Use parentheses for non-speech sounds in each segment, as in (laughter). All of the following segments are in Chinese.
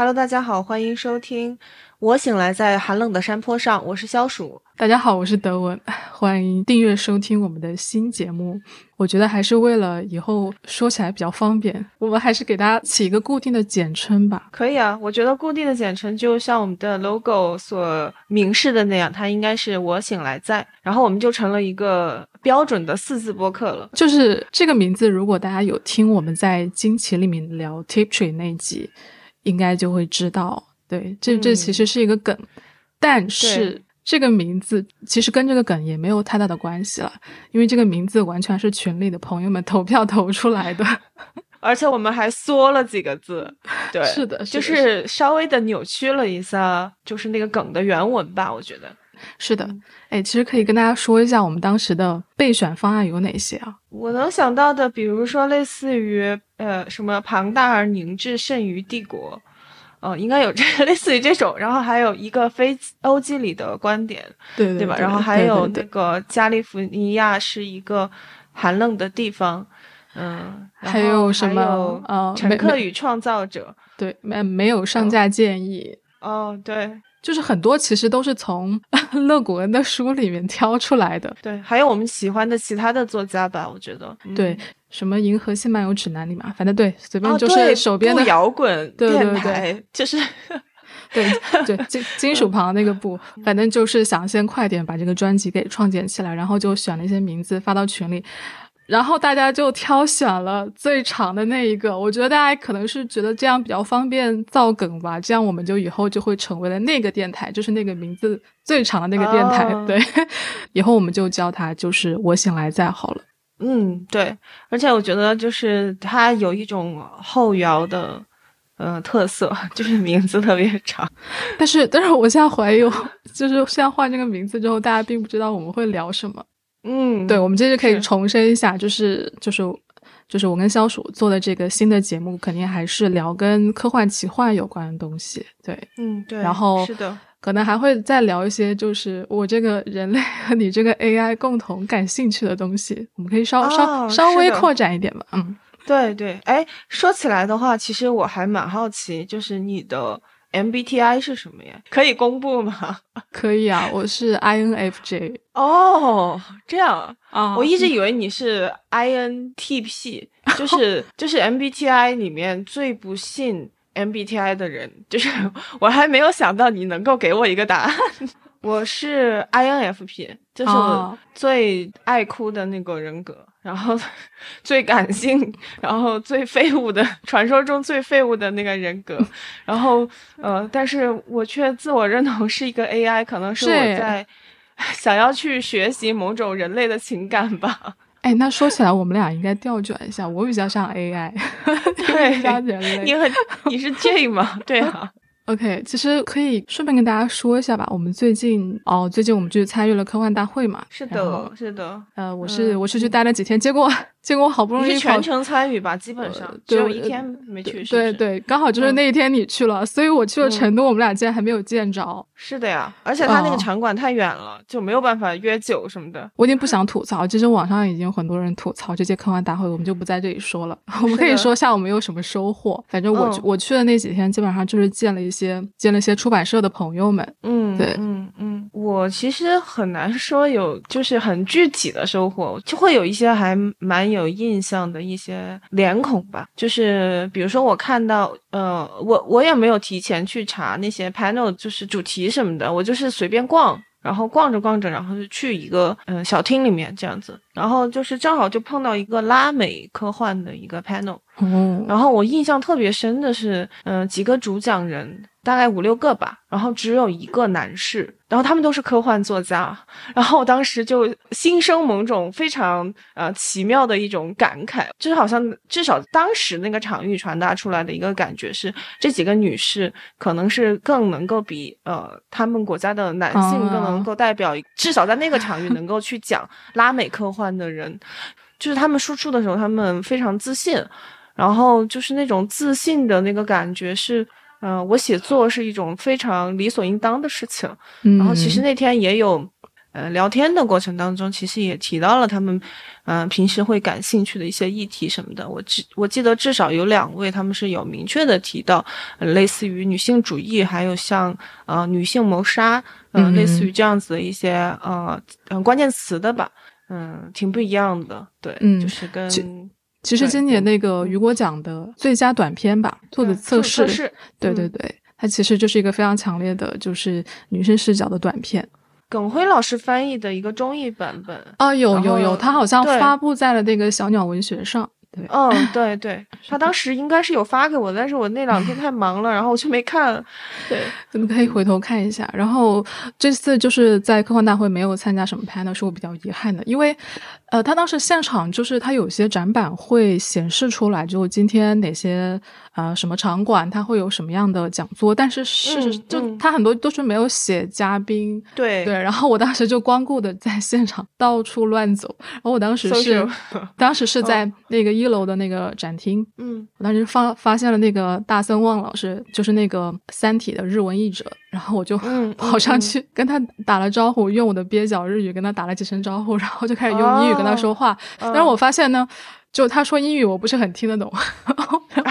Hello，大家好，欢迎收听。我醒来在寒冷的山坡上，我是消暑。大家好，我是德文，欢迎订阅收听我们的新节目。我觉得还是为了以后说起来比较方便，我们还是给大家起一个固定的简称吧。可以啊，我觉得固定的简称就像我们的 logo 所明示的那样，它应该是我醒来在，然后我们就成了一个标准的四字播客了。就是这个名字，如果大家有听我们在惊奇里面聊 Tiptree 那一集，应该就会知道。对，这这其实是一个梗，但是这个名字其实跟这个梗也没有太大的关系了，因为这个名字完全是群里的朋友们 (laughs) 投票投出来的，(laughs) 而且我们还缩了几个字，对，是的，就是稍微的扭曲了一下，就是那个梗的原文吧，我觉得是的。哎，其实可以跟大家说一下，我们当时的备选方案有哪些啊？我能想到的，比如说类似于呃什么庞大而凝滞甚于帝国。呃，应该有这 (laughs) 类似于这种，然后还有一个非欧几里的观点，对对吧？然后还有那个加利福尼亚是一个寒冷的地方，嗯，还有什么？呃，乘客与创造者，对，没没有上架建议。哦，对，就是很多其实都是从 (laughs) 勒古恩的书里面挑出来的。对，还有我们喜欢的其他的作家吧，我觉得，对。什么《银河系漫游指南》里嘛，反正对，随便就是手边的摇滚电台，就是对对金 (laughs) 金属旁那个部，反正就是想先快点把这个专辑给创建起来，然后就选了一些名字发到群里，然后大家就挑选了最长的那一个。我觉得大家可能是觉得这样比较方便造梗吧，这样我们就以后就会成为了那个电台，就是那个名字最长的那个电台。(laughs) 对，以后我们就叫它就是我醒来再好了。嗯，对，而且我觉得就是它有一种后摇的，呃，特色，就是名字特别长。但是，但是我现在怀疑，就是现在换这个名字之后，大家并不知道我们会聊什么。嗯，对，我们这次可以重申一下，就是就是就是我跟肖鼠做的这个新的节目，肯定还是聊跟科幻奇幻有关的东西。对，嗯，对，然后是的。可能还会再聊一些，就是我这个人类和你这个 AI 共同感兴趣的东西，我们可以稍稍稍微扩展一点吧。嗯，对对，哎，说起来的话，其实我还蛮好奇，就是你的 MBTI 是什么呀？可以公布吗？(laughs) 可以啊，我是 INFJ。哦，这样啊，我一直以为你是 INTP，(laughs) 就是就是 MBTI 里面最不信。MBTI 的人，就是我还没有想到你能够给我一个答案。我是 INFP，就是我最爱哭的那个人格，然后 (laughs) 最感性，然后最废物的，传说中最废物的那个人格。(laughs) 然后呃，但是我却自我认同是一个 AI，可能是我在 (laughs) 想要去学习某种人类的情感吧。哎，那说起来，我们俩应该调转一下，我比较像 AI，对，比较人类。你很，你是 J 吗？对啊。OK，其实可以顺便跟大家说一下吧。我们最近哦，最近我们就参与了科幻大会嘛。是的，是的。呃，我是我是去待了几天，结果结果好不容易全程参与吧，基本上只有一天没去。对对，刚好就是那一天你去了，所以我去了成都，我们俩竟然还没有见着。是的呀，而且他那个场馆太远了，就没有办法约酒什么的。我已经不想吐槽，其实网上已经有很多人吐槽这届科幻大会，我们就不在这里说了。(laughs) 我们可以说下我们有什么收获。反正我我去的那几天，基本上就是见了一些见了一些出版社的朋友们。嗯，对，嗯嗯，我其实很难说有就是很具体的收获，就会有一些还蛮有印象的一些脸孔吧。就是比如说我看到，呃，我我也没有提前去查那些 panel，就是主题。什么的，我就是随便逛，然后逛着逛着，然后就去一个嗯小厅里面这样子，然后就是正好就碰到一个拉美科幻的一个 panel，嗯然后我印象特别深的是，嗯，几个主讲人。大概五六个吧，然后只有一个男士，然后他们都是科幻作家，然后我当时就心生某种非常呃奇妙的一种感慨，就是好像至少当时那个场域传达出来的一个感觉是，这几个女士可能是更能够比呃他们国家的男性更能够代表，至少在那个场域能够去讲拉美科幻的人，就是他们输出的时候，他们非常自信，然后就是那种自信的那个感觉是。嗯，我写作是一种非常理所应当的事情。然后其实那天也有，呃聊天的过程当中，其实也提到了他们嗯、呃平时会感兴趣的一些议题什么的。我记我记得至少有两位他们是有明确的提到，呃类似于女性主义，还有像呃女性谋杀，呃嗯类似于这样子的一些呃呃关键词的吧。嗯，挺不一样的，对，嗯就是跟其其实今年嗯那个雨果奖的最佳短片吧做的测试，测试嗯对对对，它其实就是一个非常强烈的，就是女生视角的短片。耿辉老师翻译的一个中译版本。啊，有有有，他好像发布在了那个小鸟文学上。对，嗯，(laughs) 对对，他当时应该是有发给我，但是我那两天太忙了，然后我就没看。对，(laughs) 你们可以回头看一下。然后这次就是在科幻大会没有参加什么 panel，是我比较遗憾的，因为呃，他当时现场就是他有些展板会显示出来，就今天哪些呃什么场馆他会有什么样的讲座，但是事实、嗯就嗯。他很多都是没有写嘉宾。对。对，然后我当时就光顾的在现场到处乱走，然后我当时是当时是在那个一楼的那个展厅，嗯。我当时发发现了那个大森望老师，就是那个《三体》的日文译者，然后我就嗯跑上嗯去跟他打了招呼，用我的蹩脚日语跟他打了几声招呼，然后就开始用英语跟他说话。哦但是我发现呢，就他说英语我不是很听得懂，(laughs)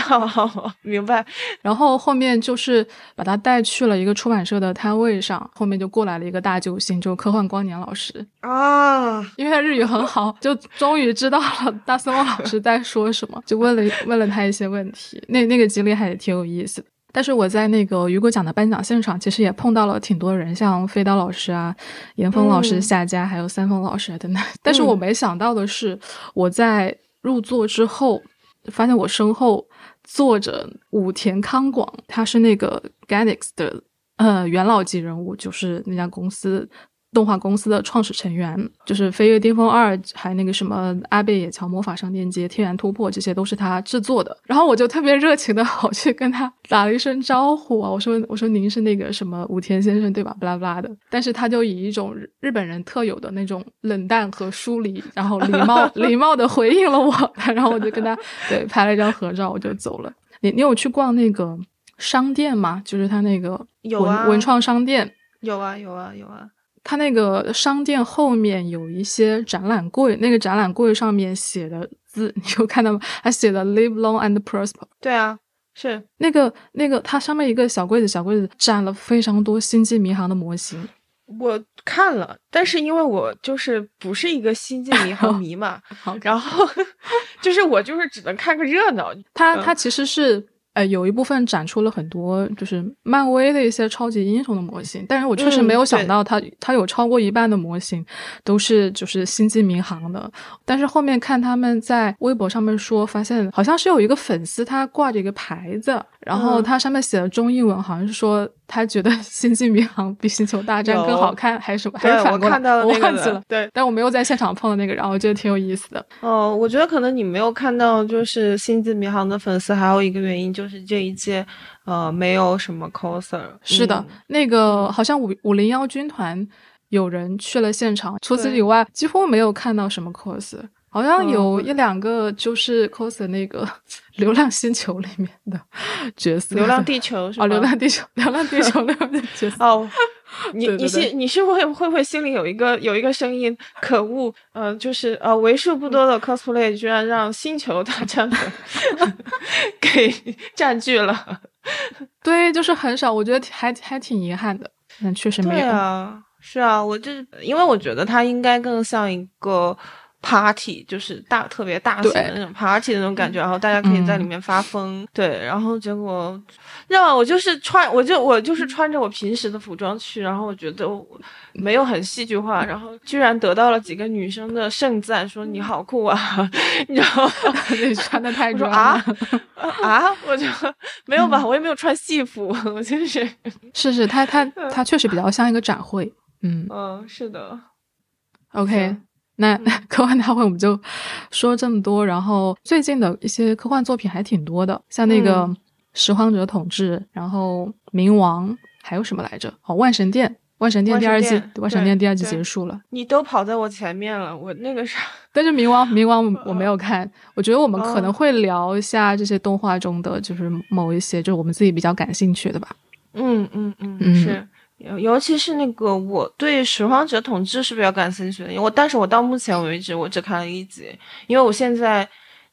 哦，明白。然后后面就是把他带去了一个出版社的摊位上，后面就过来了一个大救星，就科幻光年老师，啊，因为他日语很好，就终于知道了大森望老师在说什么，就问了问了他一些问题，那那个经历还挺有意思的。但是我在那个雨果奖的颁奖现场，其实也碰到了挺多人，像飞刀老师啊、严峰老师、嗯夏家，还有三丰老师啊等等。但是我没想到的是，我在入座之后，发现我身后坐着武田康广，他是那个 Ganix 的呃元老级人物，就是那家公司动画公司的创始成员，就是《飞跃巅峰二》，还有那个什么《阿贝野桥魔法商店街》《天然突破》，这些都是他制作的。然后我就特别热情的跑去跟他打了一声招呼啊，我说我说您是那个什么武田先生对吧？巴拉巴拉的。但是他就以一种日日本人特有的那种冷淡和疏离，然后礼貌 (laughs) 礼貌的回应了我，然后我就跟他对拍了一张合照，我就走了。你你有去逛那个商店吗？就是他那个文、有啊文创商店。有啊，有啊，有啊。它那个商店后面有一些展览柜，那个展览柜上面写的字，(laughs) 你有看到吗？它写的 “Live long and prosper”。对啊，是那个那个，它上面一个小柜子，小柜子展了非常多星际迷航的模型。我看了，但是因为我就是不是一个星际迷航迷嘛，(laughs) 好，然后 (laughs) 就是我就是只能看个热闹。嗯它它其实是呃有一部分展出了很多就是漫威的一些超级英雄的模型，但是我确实嗯没有想到它、它有超过一半的模型都是就是星际民航的。但是后面看他们在微博上面说，发现好像是有一个粉丝他挂着一个牌子，然后嗯它上面写的中英文好像是说他觉得星际迷航比星球大战更好看，还是什么？还对是反过来我看到了我那个的忘记了。对，但我没有在现场碰到那个人，然后我觉得挺有意思的。哦，我觉得可能你没有看到，就是星际迷航的粉丝，还有一个原因就是这一届，呃，没有什么 coser。是的，嗯那个好像五五零幺军团有人去了现场，除此以外几乎没有看到什么 cos。好像嗯有一两个就是 cos 那个《流浪星球》里面的角色，流浪地球 (laughs) 是哦，流浪地球，流浪地球里面的角色。哦，(laughs) 你你心你是会会不会心里有一个有一个声音，可恶，呃，就是呃，为数不多的 cosplay 居然让星球大战的 (laughs) 给占据了。对，就是很少，我觉得还还挺遗憾的。但确实没对有。啊，是啊，我就是因为我觉得它应该更像一个 party，就是大特别大型的那种 party 的那种感觉，然后大家可以在里嗯面发疯。对，然后结果让我就是穿，我就我就是穿着我平时的服装去，然后我觉得我没有很戏剧化，然后居然得到了几个女生的盛赞，说你好酷啊，然 (laughs) 后你 (laughs) 穿的太我说装啊了。啊，我就 (laughs) 没有吧，我也没有穿戏服，我就是是是，它它它确实比较像一个展会。嗯嗯，是的。，OK 是。那 (laughs) 科幻大会我们就说这么多，然后最近的一些科幻作品还挺多的，像那个嗯《拾荒者统治》，然后《冥王》，还有什么来着？哦，《万神殿》，《万神殿》第二季，《万神殿》第二季结束了，你都跑在我前面了，我那个啥，(laughs) 但是《冥王》《冥王》我我没有看，我觉得我们可能哦。会聊一下这些动画中的，就是某一些就是我们自己比较感兴趣的吧。嗯嗯嗯，嗯。是尤尤其是那个我对拾荒者统治是比较感兴趣的，因为我但是我到目前为止我只看了一集，因为我现在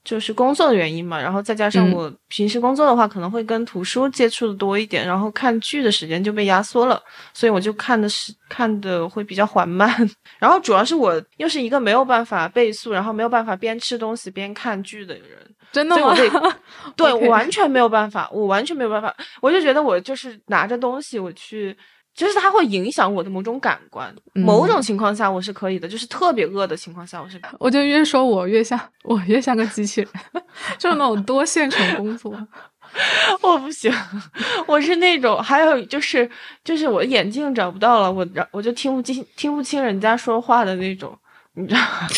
就是工作的原因嘛，然后再加上嗯我平时工作的话可能会跟图书接触的多一点，然后看剧的时间就被压缩了，所以我就看的是看的会比较缓慢，(laughs) 然后主要是我又是一个没有办法倍速，然后没有办法边吃东西边看剧的人。真的吗所以我？(laughs) 对我完全没有办法，我完全没有办法，我就觉得我就是拿着东西我去，就是它会影响我的某种感官。嗯某种情况下我是可以的，就是特别饿的情况下我是。我就越说我越像 (laughs) 我越像个机器人，(laughs) 就是那种多线程工作。(laughs) 我不行，我是那种，还有就是就是我眼镜找不到了，我然我就听不清听不清人家说话的那种，你知道吗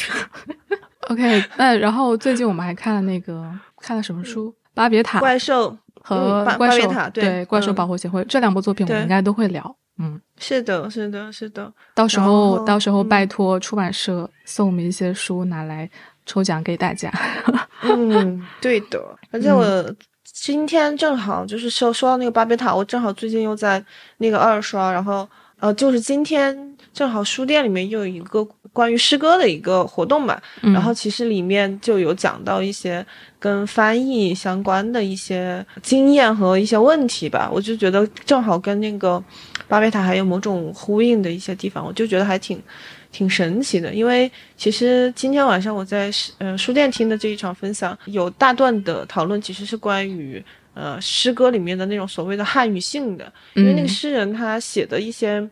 ？OK，那然后最近我们还看了那个看了什么书？巴别塔怪兽和怪兽、对怪兽嗯。保护协会、这两部作品，我们应该都会聊。嗯，是的，是的，是的，到时候到时候嗯。拜托出版社送我们一些书拿来抽奖给大家。(laughs) 嗯，对的，而且我今天正好就是说说到那个巴别塔，我正好最近又在那个二刷，然后呃，就是今天正好书店里面又有一个关于诗歌的一个活动嘛，嗯然后其实里面就有讲到一些跟翻译相关的一些经验和一些问题吧，我就觉得正好跟那个巴别塔还有某种呼应的一些地方，我就觉得还挺挺神奇的。因为其实今天晚上我在呃书店听的这一场分享，有大段的讨论其实是关于。呃，诗歌里面的那种所谓的汉语性的，因为那个嗯诗人他写的一些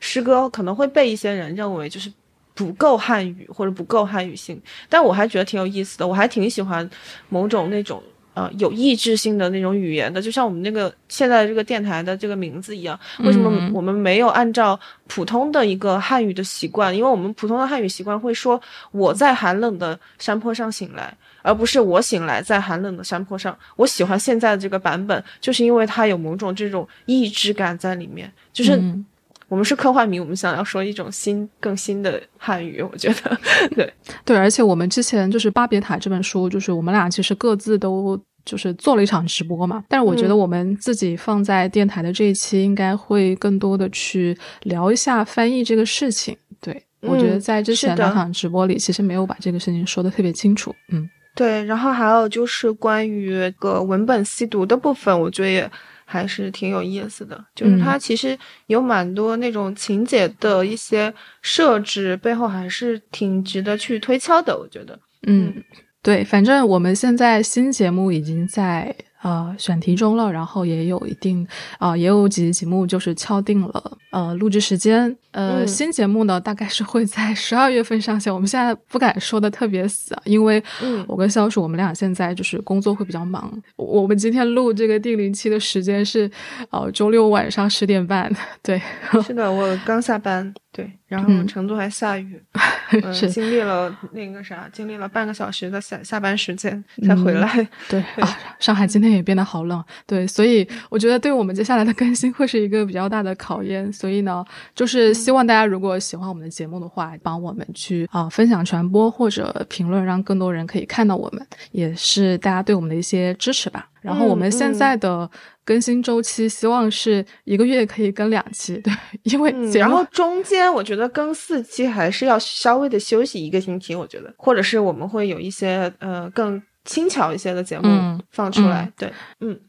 诗歌可能会被一些人认为就是不够汉语或者不够汉语性，但我还觉得挺有意思的，我还挺喜欢某种那种呃有意志性的那种语言的，就像我们那个现在这个电台的这个名字一样，为什么嗯我们没有按照普通的一个汉语的习惯？因为我们普通的汉语习惯会说我在寒冷的山坡上醒来。而不是我醒来在寒冷的山坡上，我喜欢现在的这个版本，就是因为它有某种这种意志感在里面。就是嗯我们是科幻迷，我们想要说一种新、更新的汉语，我觉得 (laughs) 对。对，而且我们之前就是《巴别塔》这本书，就是我们俩其实各自都就是做了一场直播嘛。但是我觉得嗯我们自己放在电台的这一期，应该会更多的去聊一下翻译这个事情。对，我觉得嗯在之前两场直播里，其实没有把这个事情说的特别清楚。嗯对，然后还有就是关于个文本细读的部分，我觉得也还是挺有意思的。就是它其实有蛮多那种情节的一些设置，背后还是挺值得去推敲的。我觉得，嗯，对，反正我们现在新节目已经在呃选题中了，然后也有一定啊、呃也有几集节目就是敲定了呃录制时间。呃，嗯新节目呢大概是会在十二月份上线。我们现在不敢说的特别死，啊，因为嗯我跟肖叔我们俩现在就是工作会比较忙。我我们今天录这个定零期的时间是呃周六晚上十点半，对，(laughs) 是的，我刚下班，对，然后嗯成都还下雨，(laughs) 嗯，是经历了那个啥，经历了半个小时的下下班时间才回来。对啊，(laughs) 上海今天也变得好冷，对，所以我觉得对我们接下来的更新会是一个比较大的考验。所以呢，就是希望大家如果喜欢我们的节目的话，帮我们去啊、分享、传播或者评论，让更多人可以看到我们，也是大家对我们的一些支持吧。然后我们现在的更新周期，希望是一个月可以更两期，对，因为嗯，然后中间我觉得更四期还是要稍微的休息一个星期，我觉得，或者是我们会有一些呃更轻巧一些的节目嗯放出来。嗯对，嗯，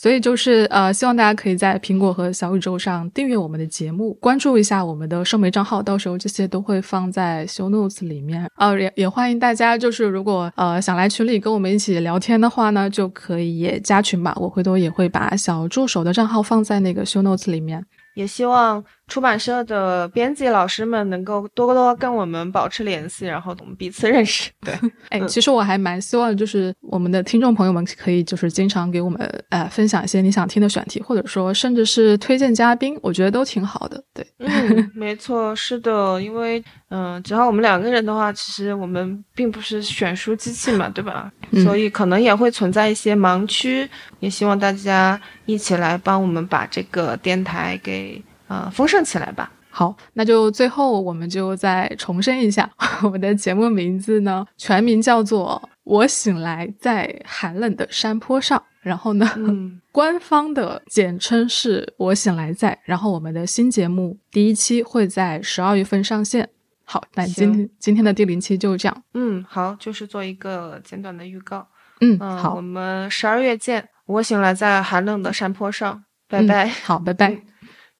所以就是呃，希望大家可以在苹果和小宇宙上订阅我们的节目，关注一下我们的社媒账号，到时候这些都会放在 show notes 里面。呃，也也欢迎大家，就是如果呃想来群里跟我们一起聊天的话呢，就可以也加群吧。我回头也会把小助手的账号放在那个 show notes 里面。也希望出版社的编辑老师们能够多多跟我们保持联系，然后我们彼此认识。对，(laughs) 哎，嗯其实我还蛮希望，就是我们的听众朋友们可以就是经常给我们呃分享一些你想听的选题，或者说甚至是推荐嘉宾，我觉得都挺好的。对，嗯，(laughs) 没错，是的，因为嗯、呃只要我们两个人的话，其实我们并不是选书机器嘛，对吧？嗯所以可能也会存在一些盲区，也希望大家一起来帮我们把这个电台给呃丰盛起来吧。好，那就最后我们就再重申一下，(laughs) 我们的节目名字呢，全名叫做《我醒来在寒冷的山坡上。然后呢，嗯，(laughs) 官方的简称是我醒来在。然后我们的新节目第一期会在十二月份上线。好，那今天今天的第零期就这样。嗯，好，就是做一个简短的预告。嗯，嗯，好我，们十二月见。我醒来在寒冷的山坡上，拜拜。好，拜拜。